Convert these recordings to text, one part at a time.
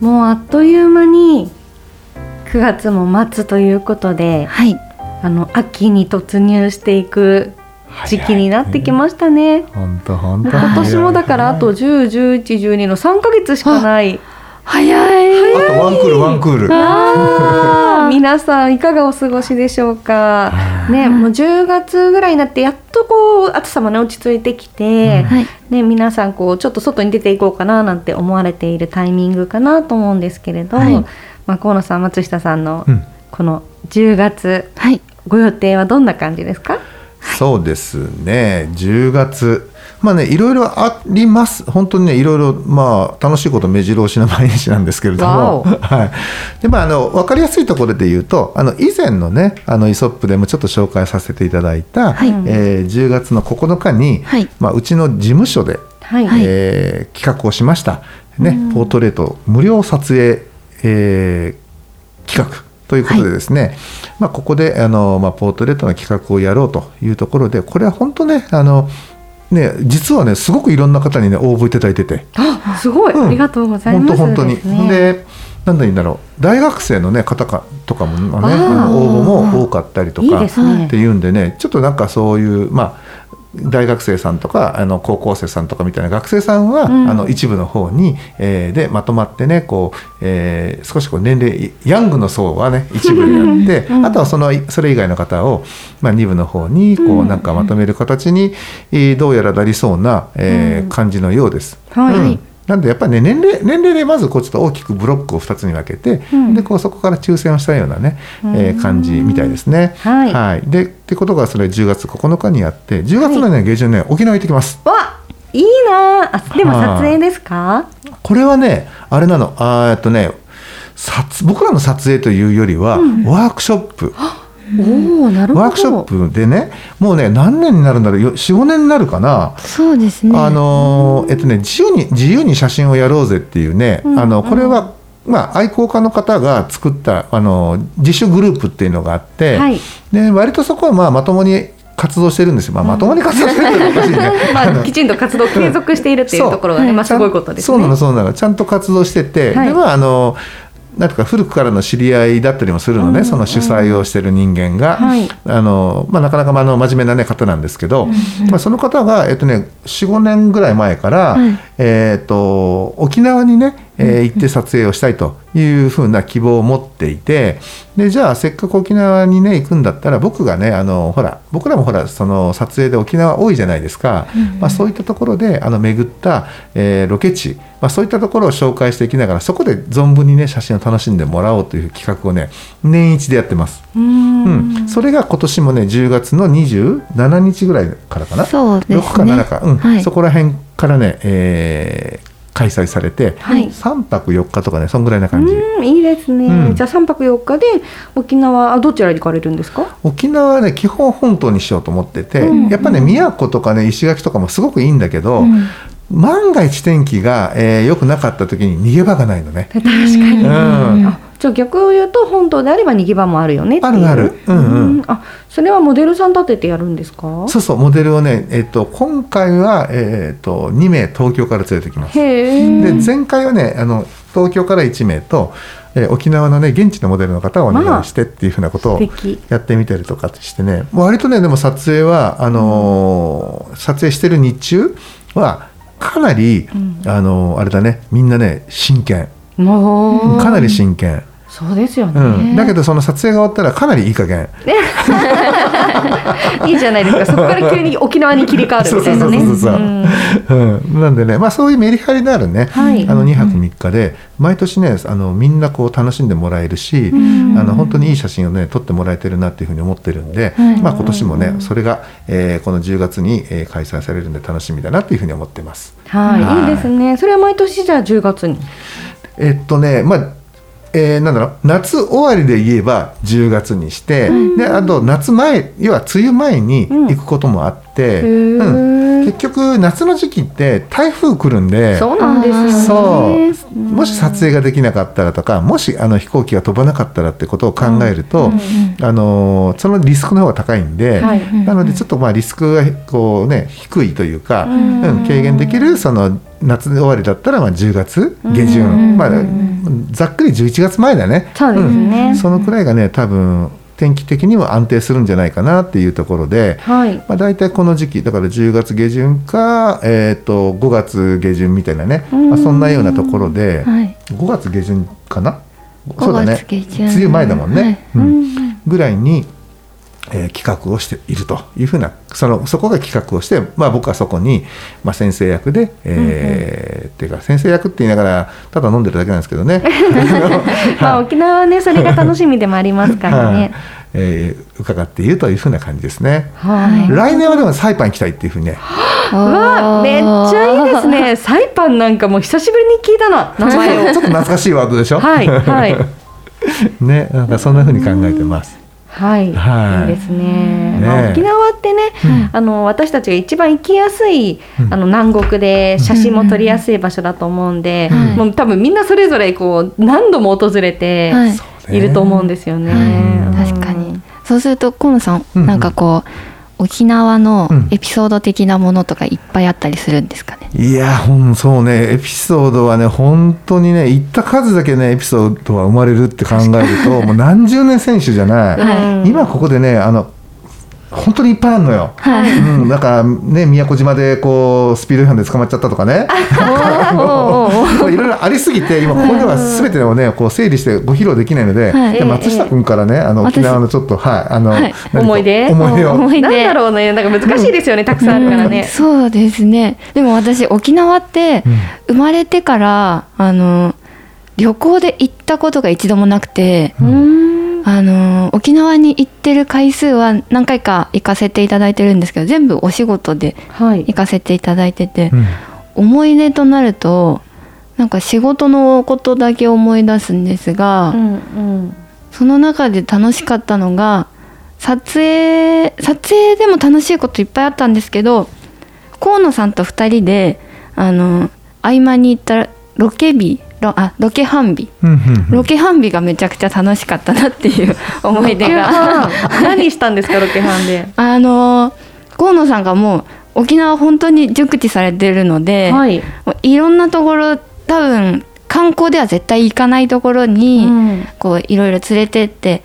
もうあっという間に9月も末ということで、はい。あの秋に突入していく時期になってきましたね。本当本当。今年もだからあと10、11、12の3ヶ月しかない。早い。あとワンクールワンクール。皆さんいかがお過ごしでしょうか？ね、もう10月ぐらいになってやっとこう暑さもね落ち着いてきて、はい。ね皆さんこうちょっと外に出ていこうかななんて思われているタイミングかなと思うんですけれど、はいまあ河野さん松下さんのうんこの10月はい。ご予定はどんな感じですか？そうですね。10月。まあね、いろいろあります。本当にね、いろいろ、まあ、楽しいこと目白押しな毎日なんですけれども。はい。で、まあ、あの、わかりやすいところで言うと、あの、以前のね、あの、イソップでもちょっと紹介させていただいた。はいえー10月の9日に、はいまあ、うちの事務所で。はい。はいえー企画をしました、ね、ポートレート無料撮影、えー企画ということでですね、まあ、ここであの、まあ、ポートレートの企画をやろうというところでこれは本当ねあのね実はねすごくいろんな方にね応募いただいてて。あ、すごい、うん。ありがとうござい本ます。当本当に。ですね。でなんだいいんだろう大学生の、ね、方かとかもね応募も多かったりとかっていうんでねちょっとなんかそういうまあ大学生さんとかあの高校生さんとかみたいな学生さんは、うん。あの一部の方に、えーでまとまってねこう、えー少しこう年齢ヤングの層はね 一部でやって、うん。あとはそのそれ以外の方を、まあ、二部の方にこうなんかまとめる形に、えーどうやらなりそうな、えーうん。感じのようです。はい。うんなんでやっぱりね年齢年齢でまずこうちょっと大きくブロックを2つに分けて、うん。でこうそこから抽選をしたようなね、うん。えー感じみたいですね。はい。でってことがそれ10月9日にやって10月のね、下旬ね沖縄行ってきます。わ、いいな。あ。あでもはい。撮影ですか？これはねあれなの。あっとね撮僕らの撮影というよりは、ワークショップおお、なるほど。ワークショップでねもうね何年になるんだろう45年になるかな。そうですね。あのーえっとね自由に自由に写真をやろうぜっていうね、うんあのこれは、まあ、愛好家の方が作ったあの自主グループっていうのがあって、はいで割とそこはまあまともに活動してるんですよ、まあ、まともに活動してるっておかしいね。まあきちんと活動を継続しているっていうところがね、まあすごいことですね。そうなのそうなのちゃんと活動してて、はいでまああのなんとか古くからの知り合いだったりもするのね、うんその主催をしてる人間が、はい。あのまあ、なかなかまああの真面目な、ね、方なんですけど、まあ、その方が、えっとね、45年ぐらい前から、はい。えっと沖縄にね、えー行って撮影をしたいというふうな希望を持っていてでじゃあせっかく沖縄にね行くんだったら僕がねあのほら僕らもほらその撮影で沖縄多いじゃないですか、まあ、そういったところであの巡った、えーロケ地、まあ、そういったところを紹介していきながらそこで存分にね写真を楽しんでもらおうという企画をね年一でやってます。うーうん。ん。それが今年もね10月の27日ぐらいからかな。そうですね。6か7か、うん。はい。そこら辺からね、えー開催されて、はい3泊4日とかねそんぐらいな感じ、うん、いいですね。うんじゃあ三泊四日で沖縄あどちらに行かれるんですか？沖縄はね基本本島にしようと思ってて、うんやっぱね宮古とかね石垣とかもすごくいいんだけど、うん万が一天気が良、えー良くなかった時に逃げ場がないのね。確かに。うんあじゃあ逆を言うと本島であれば逃げ場もあるよねっていう。あるある。うんうん。あそれはモデルさん立ててやるんですか？そうそうモデルをね、えっと今回は、えっと2名東京から連れてきます。で前回はねあの東京から1名と、えー沖縄のね現地のモデルの方をお願いしてっていうふうなことをやってみたりとかしてね。割とねでも撮影はあのー撮影してる日中はかなり、うん。あのーあれだねみんなね真剣。かなり真剣。そうですようね、ん、だけどその撮影が終わったらかなりいい加減。いいじゃないですか。そこから急に沖縄に切り替わるみたいなね。なんでね、まあ、そういうメリハリのあるね、はい。あの2泊3日で毎年ねあのみんなこう楽しんでもらえるし、ん。あの本当にいい写真をね撮ってもらえてるなっていうふうに思ってるんで、はい。まあ、今年もねそれが、えーこの10月に、えー開催されるんで楽しみだなっていうふうに思ってます。はい、はい。いいですね。それは毎年じゃあ10月に？えっとねまあえーなんだろう夏終わりで言えば10月にして、であと夏前要は梅雨前に行くこともあって、うん結局夏の時期って台風来るんでそうなんですよね。そう。もし撮影ができなかったらとかもしあの飛行機が飛ばなかったらってことを考えると、あのーそのリスクの方が高いんで、はい。なのでちょっとまあリスクがこう、ね、低いというか、ん。うん軽減できるその夏終わりだったらまあ10月下旬、うん。まあ、ざっくり11月前だね。そうですね。ん。そのくらいがね多分天気的にも安定するんじゃないかなっていうところで、はい。まあ、大体この時期だから10月下旬か、えー、と5月下旬みたいなね、まあ、そんなようなところで、はい。5月下旬かな？そうだね。5月下旬。梅雨前だもんね、はい。うん。ぐらいに、えー企画をしているというふうなそのそこが企画をして、まあ、僕はそこに、まあ、先生役で、えーっていうか先生役って言いながらただ飲んでるだけなんですけどね。まあ沖縄はねそれが楽しみでもありますから はいねえー伺っているというふうな感じですね。はい来年はでもサイパン行きたいっていうふうにね。わあめっちゃいいですね サイパンなんかもう久しぶりに聞いたな名前をちょっと懐かしいワードでしょ？はいはいね、なんかそんな風に考えてます。はい、はい。いいですね。ねまあ、沖縄ってね、あの私たちが一番行きやすい、あの南国で写真も撮りやすい場所だと思うんで、はいもう多分みんなそれぞれこう何度も訪れてはい。ると思うんですよね。はい。確かに。そうすると河野さん。なんかこう沖縄のうんエピソード的なものとかいっぱいあったりするんですかね、いや、ほん、そうね、エピソードはね、本当にね、行った数だけね、エピソードは生まれるって考えると、もう何十年選手じゃない。はい今ここでね、あの。本当にいっぱいあるのよ。はい。うん、だからね宮古島でこうスピード違反で捕まっちゃったとかね。いろいろありすぎて今ここでは全てをねこう整理してご披露できないので、はい。で松下君からねあの私沖縄のちょっとはいあの、はい。思い出？思い出を。思い出。なんだろうね、なんか難しいですよね、たくさんあるからうん。ね。そうですね。でも私沖縄って生まれてからあの旅行で行ったことが一度もなくて、うん。あの沖縄に行ってる回数は何回か行かせていただいてるんですけど全部お仕事ではい行。かせていただいてて、うん思い出となるとなんか仕事のことだけ思い出すんですが、うんうん。その中で楽しかったのが撮影撮影でも楽しいこといっぱいあったんですけど河野さんと2人であの合間に行ったロケ日ロあロケハン日うんうんうん。ロケハン日がめちゃくちゃ楽しかったなっていう 思い出が。何したんですか、ロケハンで？あの河野さんがもう沖縄本当に熟知されてるので、はい。いろんなところ多分観光では絶対行かないところに、うん。こういろいろ連れてって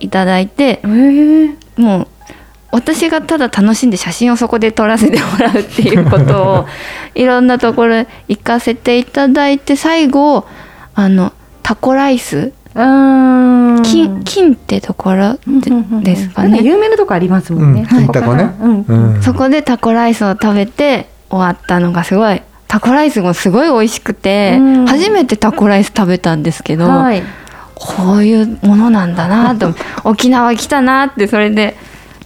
いただいてえー。もう私がただ楽しんで写真をそこで撮らせてもらうっていうことをいろんなところ行かせていただいて最後あのタコライス？うーん。金金ってところでですかね、有名なとこありますもんね。うん金タコね。そこでタコライスを食べて終わったのがすごい。タコライスもすごい美味しくて、うん。初めてタコライス食べたんですけど、はい。こういうものなんだなと。沖縄来たなってそれで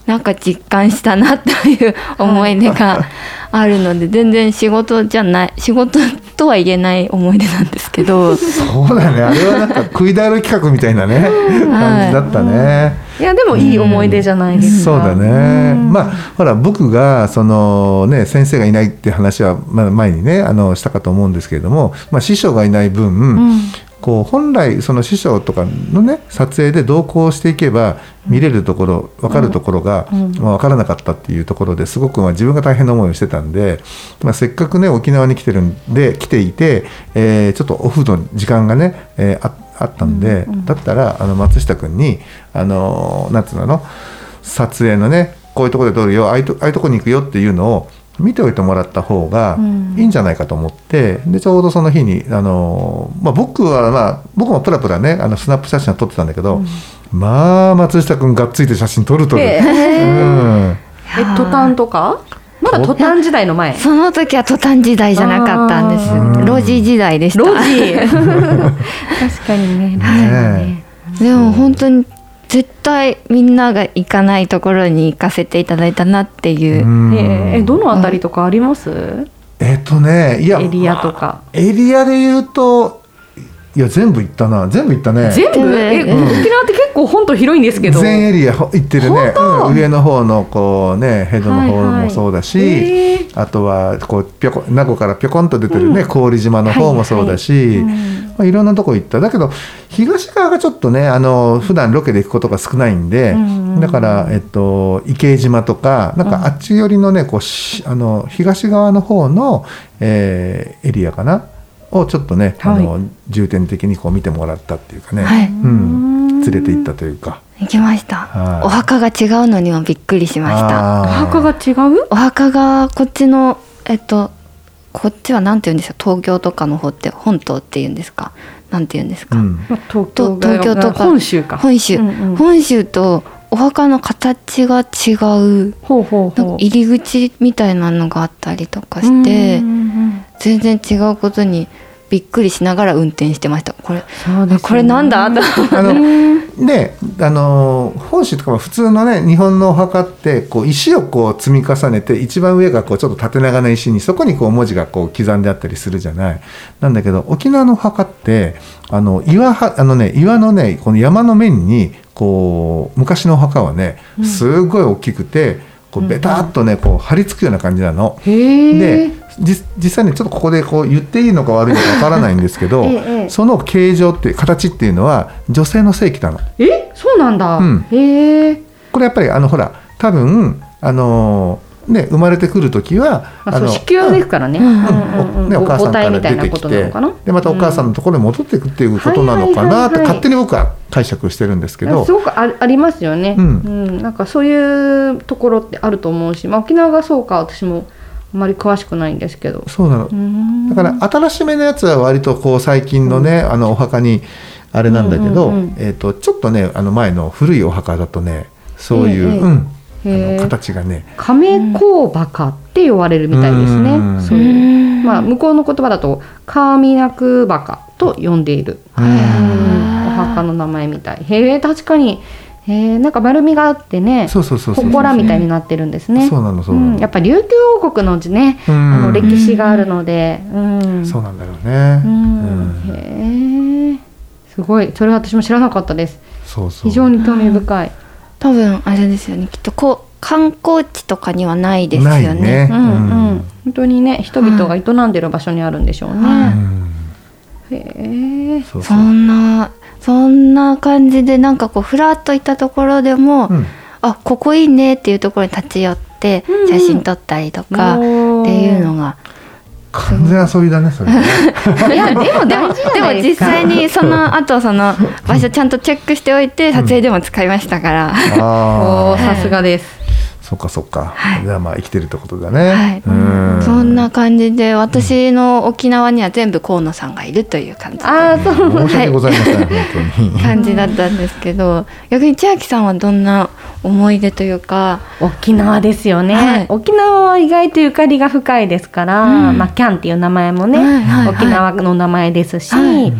なんか実感したなという思い出があるので全然仕事じゃない仕事とは言えない思い出なんですけど。そうだね。あれはなんか食いだる企画みたいなね。感じだったね。いやでもいい思い出じゃないですか。そうだね、ん。まあほら僕がその、ね、先生がいないって話は、まあ、前にねあのしたかと思うんですけれども、まあ、師匠がいない分、うんこう本来その師匠とかのね撮影で同行していけば見れるところ分かるところが、うん。まあ、分からなかったっていうところですごくまあ自分が大変な思いをしてたんで、まあ、せっかくね沖縄に来てるんで来ていて、えーちょっとオフの時間がね、えーああったんで、だったらあの松下君にあのなんつうの撮影のねこういうところで撮るよああいうとああいうとこに行くよっていうのを見ておいてもらった方がうん。いいんじゃないかと思って、でちょうどその日にあの、まあ、僕は、まあ、僕もプラプラねあのスナップ写真を撮ってたんだけど、まあ松下君がっついて写真撮る撮る。へうん。えトタンとか？まだトタン時代の前？その時はトタン時代じゃなかったんです。あー路地時代でした。ロジ 確かにね。ね。でも本当に絶対みんなが行かないところに行かせていただいたなっていう、うん。ええどのあたりとかあります、えっとねいやエリアとか。エリアで言うといや全部行ったな。全部行ったね。全部？え、うん。沖縄って結構本島広いんですけど。全エリア行ってるね、うん。上の方のこうねヘドの方もそうだし、はいはいあとはこうぴょこ名護からぴょこんと出てるね、郡島の方もそうだし、うん。まあ、いろんなとこ行った。だけど東側がちょっとねあの普段ロケで行くことが少ないんで、うん。だから、えっと、池江島とかなんかあっち寄りのねこうしあの東側の方の、えーエリアかなをちょっとね、あの重点的にこう見てもらったっていうかね、はい。うん、連れて行ったというか。行きました、はい。お墓が違うのにもびっくりしました。お墓が違う？お墓がこっちのえっとこっちはなんて言うんでしょう東京とかの方って本島って言うんですか？なんて言うんですか、うん。まあ、東と京が東京とか。本州か。本州、うんうん。本州とお墓の形が違うほうほう。なんか入り口みたいなのがあったりとかして。うんうんうん全然違うことにびっくりしながら運転してました。これそうですよね。これなんだ？とあのねあの本州とかも普通のね日本のお墓ってこう石をこう積み重ねて一番上がこうちょっと縦長な石にそこにこう文字がこう刻んであったりするじゃない。なんだけど沖縄のお墓ってあの岩はあのね岩のねこの山の面にこう昔のお墓はねすごい大きくてこうベタっとねこう張り付くような感じなの。で実実際にちょっとここでこう言っていいのか悪いのかわからないんですけど ええええ。その形状って形っていうのは女性の性器なの。え？そうなんだ、うん。へえこれやっぱりあのほら多分あのね生まれてくる時はまあ、のそう子宮ですからね、うん。うんうんうん。うんね、お母さんから出てきてでまたお母さんのところに戻っていくっていうことなのかなって勝手に僕は解釈してるんですけど。すごくあありますよね、うん。なんかそういうところってあると思うし、まあ、沖縄がそうか私もあまり詳しくないんですけど。そうなの。うん。だから新しめのやつは割とこう最近のね、あのお墓にあれなんだけど、うんうんうんえー、とちょっとねあの前の古いお墓だとねそういう、ええ。うん、形がね。亀甲バカって言われるみたいですね、うん。そういう。うんまあ向こうの言葉だとカーミナクバカと呼んでいる、お墓の名前みたい。へえ確かに。へえなんか丸みがあってねそうそうそうそう祠みたいになってるんですね。そうなのそうなの、ん。やっぱ琉球王国のね、うん。あの歴史があるので、うん、そうなんだろうね、うん。うん。へえすごい。それは私も知らなかったです。そうそう。非常に興味深い、多分あれですよね。きっとこう観光地とかにはないですよね。ね。うんうん。うん。本当にね人々が営んでる場所にあるんでしょうね、はうん。へえ。そんなそんな感じでなんかこうふらっと行ったところでも、うん。あここいいねっていうところに立ち寄ってうん。写真撮ったりとかっていうのが、完全遊びだねそれね。いやでも大事じでもですか際にその後その場所ちゃんとチェックしておいて撮影でも使いましたから、おああー さすがですそっかそっか、はい。じゃあまあ生きてるってことだね、はい。うん。そんな感じで私の沖縄には全部河野さんがいるという感じで。ああそう。申し訳ございません、本当に。感じだったんですけど逆に千秋さんはどんな思い出というか。沖縄ですよね、はい。沖縄は意外とゆかりが深いですから、うん。まあ、キャンっていう名前もね、はい。はい。はい沖縄の名前ですし、はい。う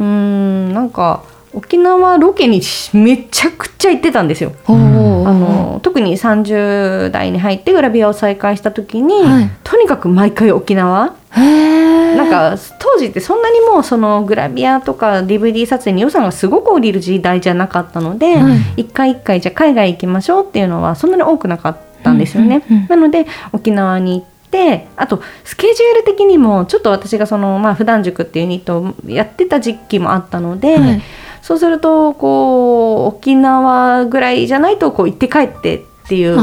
ーんなんか沖縄ロケにめちゃくちゃ行ってたんですよ。あの特に30代に入ってグラビアを再開した時に、はい。とにかく毎回沖縄。なんか当時ってそんなにもうそのグラビアとか DVD 撮影に予算がすごく降りる時代じゃなかったので、はい。一回一回じゃあ海外行きましょうっていうのはそんなに多くなかったんですよね。なので沖縄に行ってあとスケジュール的にもちょっと私がその、まあ、普段塾っていうユニットをやってた時期もあったので、はいそうするとこう沖縄ぐらいじゃないとこう行って帰ってっていう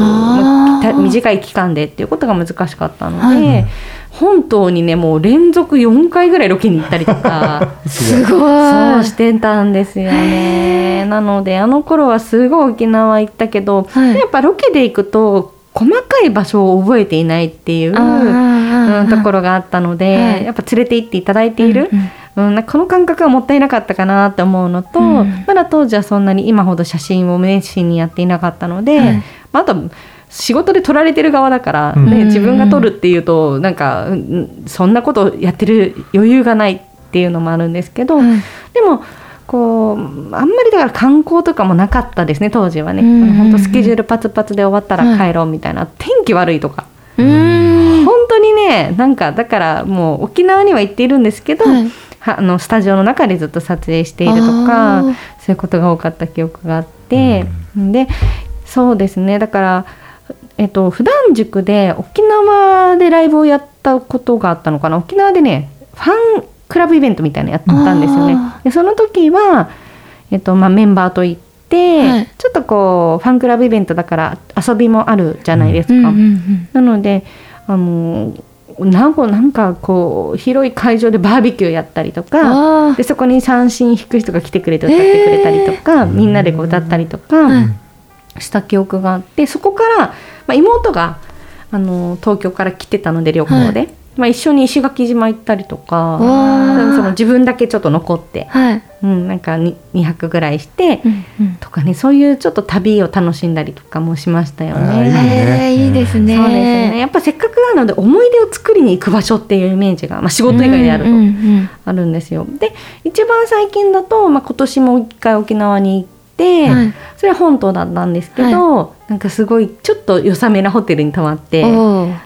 短い期間でっていうことが難しかったので、はい。本島にねもう連続4回ぐらいロケに行ったりとか すごい。そうしてたんですよね。なのであの頃はすごい沖縄行ったけど、はい。やっぱロケで行くと細かい場所を覚えていないっていう、うん、ところがあったので、はい。やっぱ連れて行っていただいている、うんうんうん、この感覚はもったいなかったかなって思うのと、うん。まだ当時はそんなに今ほど写真を熱心にやっていなかったので、はい。まあ、あと仕事で撮られてる側だから、うん。ね、自分が撮るっていうとなんか、うんそんなことやってる余裕がないっていうのもあるんですけど、はい。でもこうあんまりだから観光とかもなかったですね当時はね、うん。うんうん本当スケジュールパツパツで終わったら帰ろうみたいな、天気悪いとか。本当にねなんかだからもう沖縄には行っているんですけど、はい。はあのスタジオの中でずっと撮影しているとかそういうことが多かった記憶があって、でそうですね。だから、えっと普段塾で沖縄でライブをやったことがあったのかな？沖縄でねファンクラブイベントみたいなのやったんですよね。あ。でその時は、えっとまあ、メンバーと行って、はい。ちょっとこうファンクラブイベントだから遊びもあるじゃないですか。うんうんうん。なのであのなんかなんかこう広い会場でバーベキューやったりとかあでそこに三振弾く人が来てくれて歌ってくれたりとか、みんなでこう歌ったりとかはい。した記憶があってそこから、まあ、妹があの東京から来てたので旅行で、はまあ、一緒に石垣島行ったりとかその自分だけちょっと残って、はい。うん、なんか 2, 2泊ぐらいして、うんうん。とかねそういうちょっと旅を楽しんだりとかもしましたよね。ね。えーいいですね。そうですね。やっぱせっかくなので思い出を作りに行く場所っていうイメージが、まあ、仕事以外であるとうんうんうん。あるんですよ。で一番最近だと、まあ、今年も一回沖縄に行って、はい。それは本島だったんですけど、なんかすごいちょっと良さめなホテルに泊まって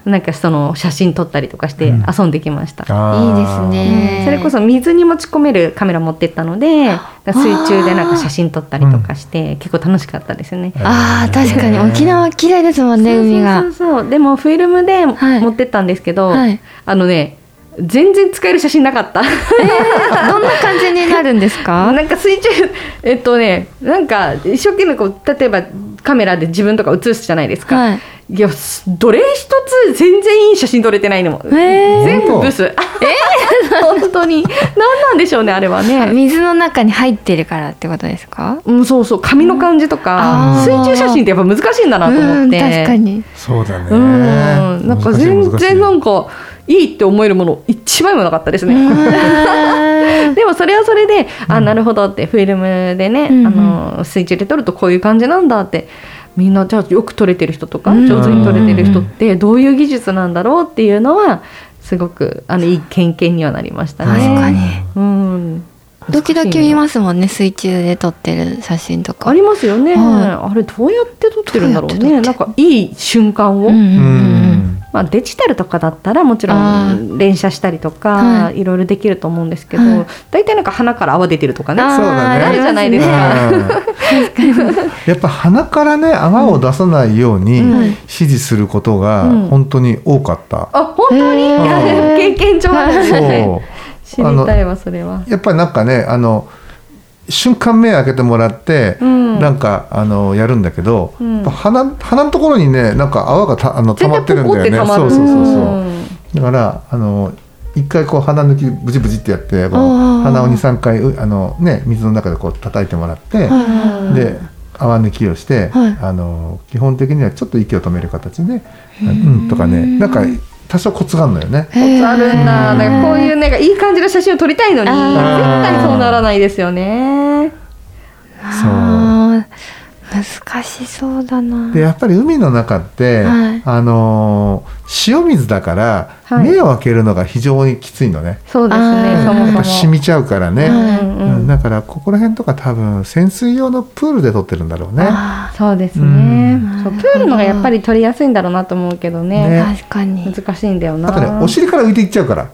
なんかその写真撮ったりとかしてうん。遊んできました。あー。いいですね。うん。それこそ水に持ち込めるカメラ持ってったので水中でなんか写真撮ったりとかして結構楽しかったですね。あー。確かに。沖縄綺麗ですもんね海が。そうそうそうそう。でもフィルムではい。持ってったんですけど、はい。あのね全然使える写真なかった。どんな感じになるんですか？なんか水中 えっとねなんか一生懸命こう例えばカメラで自分とか写すじゃないですか、はい。いやすどれ一つ全然いい写真撮れてないのも、へー。全部ブス。え 本当に。何なんでしょうねあれはあね水の中に入ってるからってことですか？うん、そうそう。髪の感じとか、うん水中写真ってやっぱ難しいんだなと思って、うん確かに。そうだね。うん。なんか全難しい難しい。然なんかいいって思えるもの一枚もなかったですね。うん。でもそれはそれで、あなるほどってフィルムでね、うんうん。あの水中で撮るとこういう感じなんだってみんなじゃあよく撮れてる人とか、うん。上手に撮れてる人ってどういう技術なんだろうっていうのはすごくあのいい経験にはなりましたね。確かに。うん、時々見ますもんね水中で撮ってる写真とか。ありますよね、はあれどうやって撮ってるんだろうね。なんかいい瞬間を、うんうんううん。ん。まあ、デジタルとかだったらもちろあん連写したりとか、はい。い、ろいろできると思うんですけど、はい。大体なんか鼻から泡出てるとかね。そうだね。あるじゃないですか。うん。やっぱ鼻からね泡を出さないようにうん。指示することがうん。本当に多かった。あ本当に、経験上あるんですね。そ知りたいわそれは。う。やっぱりなんかねあの瞬間目開けてもらって、うん。なんかあのやるんだけど、うん。鼻鼻のところにねなんか泡がたあの溜まってるんだよね。そうそうそうそう。だからあの一回こう鼻抜きブチブチってやってこうあー。鼻を23回うあのね水の中でこう叩いてもらって、はいで泡抜きをして、はい。あの基本的にはちょっと息を止める形で、うんとかねなんか多少コツがあるのよね。コツあるんだ。なんかこういうなんかいい感じの写真を撮りたいのに、絶あ対そうならないですよね。あー難しそうだなでやっぱり海の中って、はいあのー塩水だから、はい目を開けるのが非常にきついのね。そうですあね。ーそもそも。やっぱ染みちゃうからね、うんうんうんだからここら辺とか多分潜水用のプールで撮ってるんだろうね。あそうですねうん。そうプールのがやっぱり撮りやすいんだろうなと思うけどね。ねー確かに難しいんだよな。あとねお尻から浮いていっちゃうから。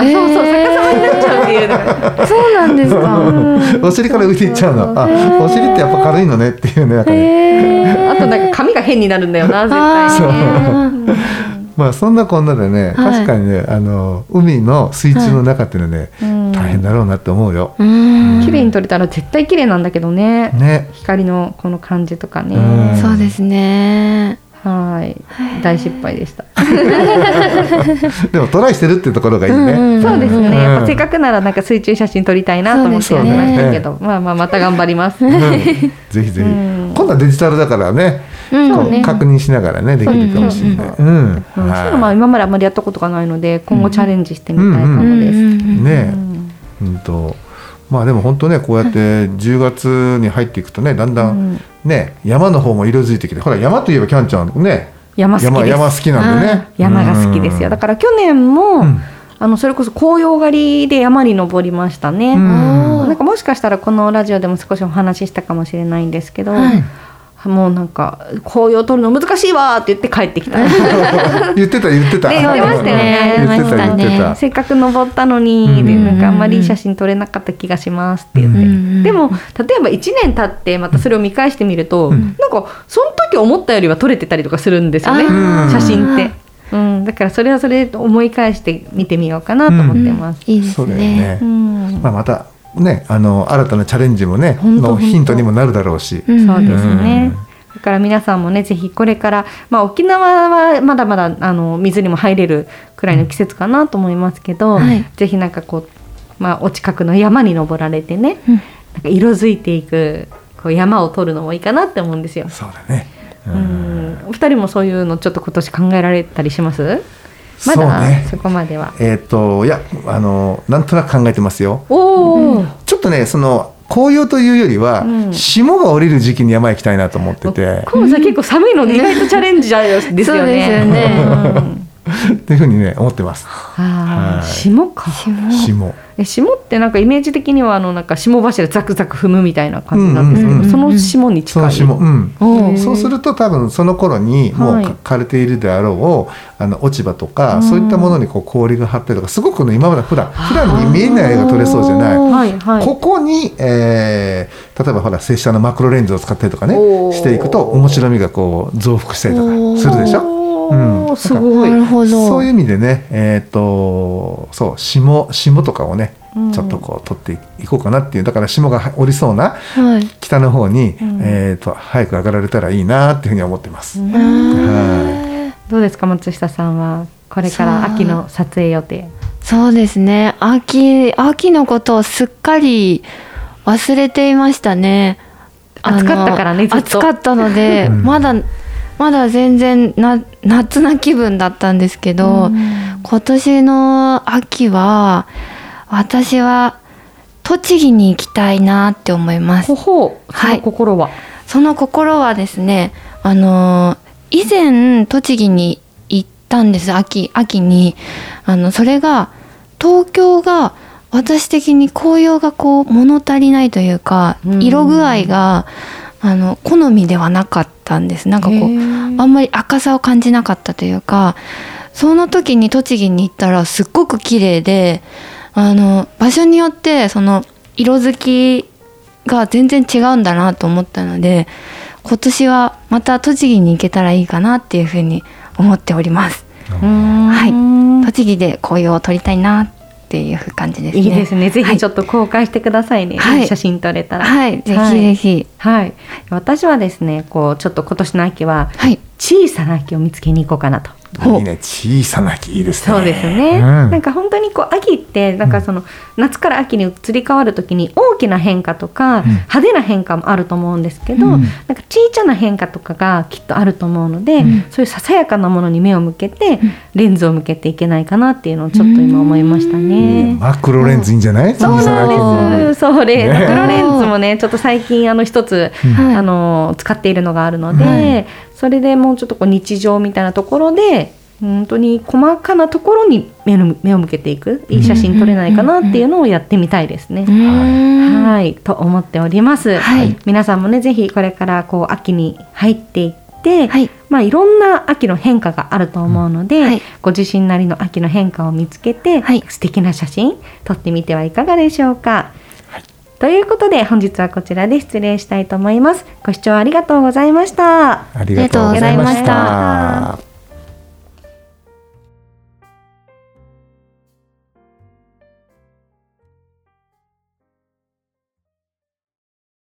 あそうそう逆さまになっちゃうっていうのが。そうなんですかお尻から浮いていっちゃうの。あお尻ってやっぱ軽いのねっていうねなんかね。あとなんか髪が変になるんだよな絶対。まあそんなこんなでね、はい確かにねあの海の水中の中っていうのはね、うん大変だろうなって思うよ。綺麗に撮れたら絶対綺麗なんだけどね。ね。光のこの感じとかね。うんそうですねはい。大失敗でした。でもトライしてるっていうところがいいね。うんうんそうですね、うん。やっぱせっかくならなんか水中写真撮りたいなと思ってやりましたけど、まあまあまた頑張ります。うん。ぜひぜひ、うん。今度はデジタルだからね、うね。確認しながらねできるかもしれない。うん。うん。そういうのまあは今まであんまりやったことがないので今後チャレンジしてみたいかうんもです。うん。いねうん。とまあでも本当ねこうやって10月に入っていくとねだんだんね山の方も色づいてきてほら山といえばキャンちゃんね。山好き山山好きなんでね。山が好きですよ。だから去年も、うん。あのそれこそ紅葉狩りで山に登りましたね。うん。なんかもしかしたらこのラジオでも少しお話ししたかもしれないんですけど、はいもうなんか紅葉取るの難しいわーって言って帰ってきた。言ってた言ってた。ね言ってましたよね。言ってた言ってましたせっかく登ったのに、うんでなんかあんまりいい写真撮れなかった気がしますって言って、うんでも例えば1年経ってまたそれを見返してみると、うん。なんかその時思ったよりは撮れてたりとかするんですよね、写真って、うん、だからそれはそれで思い返して見てみようかなと思ってます。いいですね。ね。うん。まあまたねあの新たなチャレンジもねのヒントにもなるだろうし。うんそうですねうん。だから皆さんもねぜひこれから、まあ、沖縄はまだまだあの水にも入れるくらいの季節かなと思いますけど、はいぜひなんかこう、まあ、お近くの山に登られてね、うんなんか色づいていくこう山を撮るのもいいかなって思うんですよ。そうだね。ううんん、お二人もそういうのちょっと今年考えられたりします？まだねそこまでは。えっ、といやあのなんとなく考えてますよ。おお、ちょっとねその紅葉というよりは、うん霜が降りる時期に山行きたいなと思ってて。コウさん結構寒いので意外とチャレンジャーですよね。そうですよねうんっていうふうにね思ってます。ああ、はい霜か。霜。え霜ってなんかイメージ的にはあのなんか霜柱ザクザク踏むみたいな感じなんですけど、うんうんうんその霜に近い？その霜。うん。そうすると多分その頃にもうはい枯れているであろう、あの落ち葉とか、うんそういったものにこう氷が張ってるとかすごくね今まで普段普段に見えない絵が撮れそうじゃない。はいはい。ここに、えー例えばほら拙者のマクロレンズを使ったりとかねしていくと面白みがこう増幅したりとかするでしょ。すごい。なるほど。そういう意味でね、えっ、と、そう、霜、霜とかをね、うん。ちょっとこう取っていこうかなっていう、だから霜が降りそうなはい。北の方に、うん。えっ、と、早く上がられたらいいなっていうふうに思ってます。うん。はどうですか松下さんはこれから秋の撮影予定。そうですね。秋秋のことをすっかり忘れていましたね。暑かったからねずっと。暑かったので、うん。まだまだ全然な夏な気分だったんですけど、うん。今年の秋は私は栃木に行きたいなって思います。ほほう。そのはい心は？その心はですねあの以前栃木に行ったんです秋秋に。あのそれが東京が私的に紅葉がこう物足りないというかうん。色具合があの好みではなかったんです。なんかこうあんまり赤さを感じなかったというかその時に栃木に行ったらすっごく綺麗であの場所によってその色づきが全然違うんだなと思ったので今年はまた栃木に行けたらいいかなっていうふうに思っております。はい。栃木で紅葉を撮りたいなっていう感じですね。いいですね。ぜはいひちょっと公開してくださいね。はい写真撮れたら。はい、ぜひはいぜひ。はい。私はですね、こうちょっと今年の秋ははい。小さな秋を見つけに行こうかなと。い。いいね、小さな木いいですね。そうですね、うんなんか本当にこう秋ってなんかその夏から秋に移り変わる時に大きな変化とか派手な変化もあると思うんですけど、うんなんか小さな変化とかがきっとあると思うので、うんそういうささやかなものに目を向けてレンズを向けていけないかなっていうのをちょっと今思いましたね。マクロレンズいいんじゃない？そうなんにです。そうね、ねマクロレンズもね、ちょっと最近あの一つ、はいあの使っているのがあるので、はいそれでもうちょっとこう日常みたいなところで。本当に細かなところに目の目を向けていくいい写真撮れないかなっていうのをやってみたいですね。はい、と思っております。はい皆さんもねぜひこれからこう秋に入っていって、はいまあいろんな秋の変化があると思うので、はいご自身なりの秋の変化を見つけて、はい素敵な写真撮ってみてはいかがでしょうか。ということで本日はこちらで失礼したいと思います。ご視聴ありがとうございました。ありがとうございました。